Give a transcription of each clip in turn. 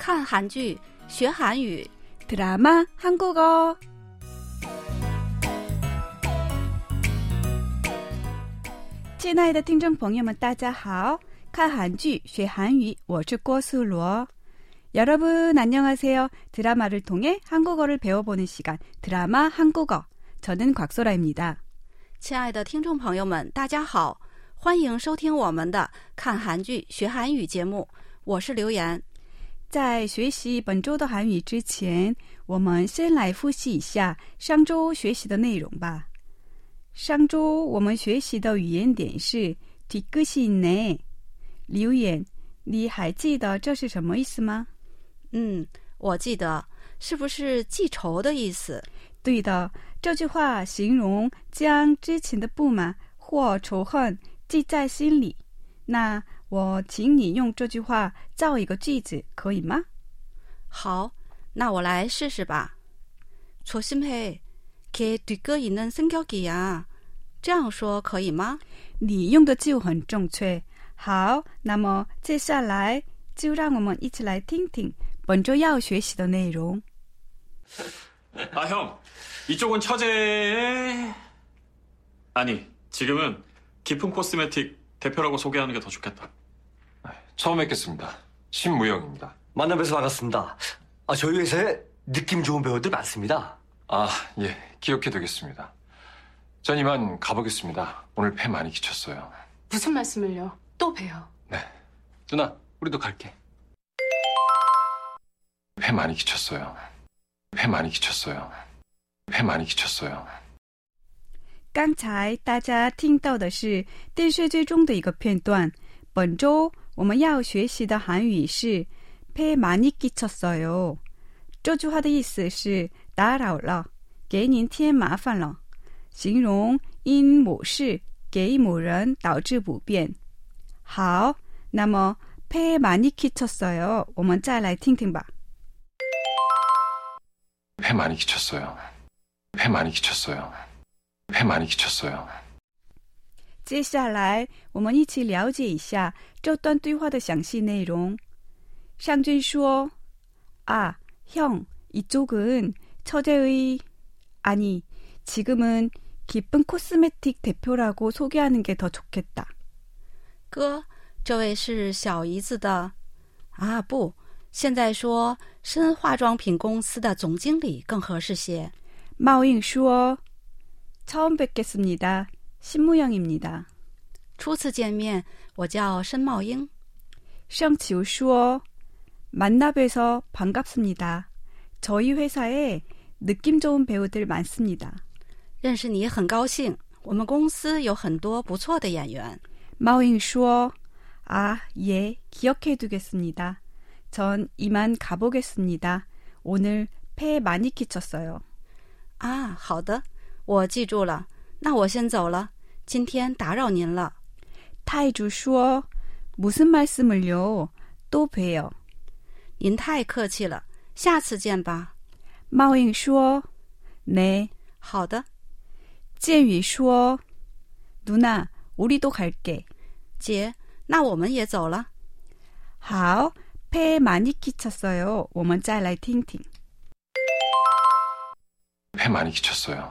看韩剧学韩语， 드라마 한국어. 亲爱的听众朋友们，大家好！看韩剧学韩语，我是郭素罗。여러분 안녕하세요. 드라마를 통해 한국어를 배워보는 시간 드라마 한국어. 저는 곽소라입니다. 亲爱的听众朋友们，大家好，欢迎收听我们的看韩剧学韩语节目，我是刘岩。 在学习本周的韩语之前，我们先来复习一下上周学习的内容吧。上周我们学习的语言点是뒤끝이있네。刘言，你还记得这是什么意思吗？嗯，我记得，是不是记仇的意思？对的，这句话形容将之前的不满或仇恨记在心里。 那我请你用这句话造一个句子，可以吗？好，那我来试试吧。조심해，걔뒤끝있는성격이야。这样说可以吗？你用的就很正确。好，那么接下来就让我们一起来听听本周要学习的内容。 아, 형. 이쪽은 처제. 아니, 지금은 깊은 코스메틱 대표라고 소개하는 게 더 좋겠다. 처음 뵙겠습니다. 신무영입니다. 만나뵈서 반갑습니다. 아, 저희 회사에 느낌 좋은 배우들 많습니다. 아, 예, 기억해 두겠습니다. 전 이만 가보겠습니다. 오늘 폐 많이 끼쳤어요. 무슨 말씀을요? 또 봬요. 네. 누나, 우리도 갈게. 폐 많이 끼쳤어요. 폐 많이 끼쳤어요. 폐 많이 끼쳤어요. 刚才大家听到的是电视剧中的一个片段。本周我们要学习的韩语是“폐많이끼쳤어요”。这句话的意思是打扰了，给您添麻烦了，形容因某事给某人导致不便。好，那么“폐많이끼쳤어요”，我们再来听听吧。 폐 많이 끼쳤어요. 폐 많이 끼쳤어요. 폐 많이 끼쳤어요. 接下来，我们一起了解一下这段对话的详细内容。上句说：“啊，형 이쪽은 처제의 아니 지금은 기쁜 코스메틱 대표라고 소개하는 게 더 좋겠다. 哥，这位是小姨子的啊，不，现在说深化妆品公司的总经理更合适些。 마오잉说：“ 처음뵙겠습니다。 신무영입니다. 初次见面，我叫申茂英。 샹치우说：“만나뵈서 반갑습니다. 저희 회사에 느낌 좋은 배우들 많습니다. 认识你很高兴，我们公司有很多不错的演员。 마오잉 说：“아 예, 기억해 두겠습니다. 전 이만 가보겠습니다. 오늘 폐 많이 끼쳤어요. 啊，好的， 我记住了。那我先走了，今天打扰您了。 타이주 说：“무슨말씀을요？또 봬요. 您太客气了，下次见吧。 마오잉 说：“네. 好的， 찌위说：“누나 우리도 갈게. 姐，那我们也走了。 好，폐 많이 끼쳤어요. 我们再来听听。 폐 많이 끼쳤어요.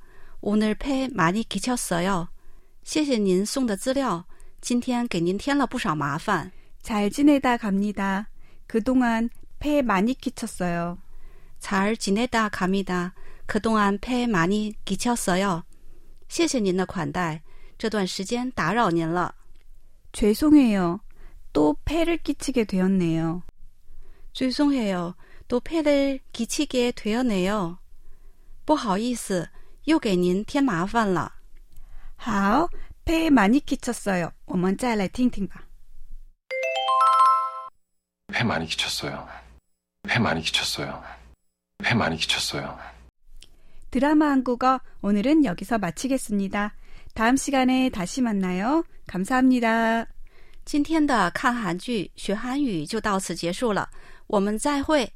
오늘 폐 많이 끼쳤어요. 谢谢您送的资料，今天给您添了不少麻烦。 잘 지내다 갑니다. 그동안 폐 많이 끼쳤어요. 잘 지내다 갑니다. 그동안 폐 많이 끼쳤어요. 谢谢您的款待，这段时间打扰您了。 죄송해요. 또 폐를 끼치게 되었네요. 죄송해요. 또 폐를 끼치게 되었네요. 不好意思， 又给您添麻烦了。好， 폐에 많이 끼쳤어요. 我们再来听听吧. 폐 많이 끼쳤어요. 폐 많이 끼쳤어요. 폐 많이 끼쳤어요. 드라마 한국어 오늘은 여기서 마치겠습니다. 다음 시간에 다시 만나요. 감사합니다. 今天的看韩剧学韩语就到此结束了，我们再会。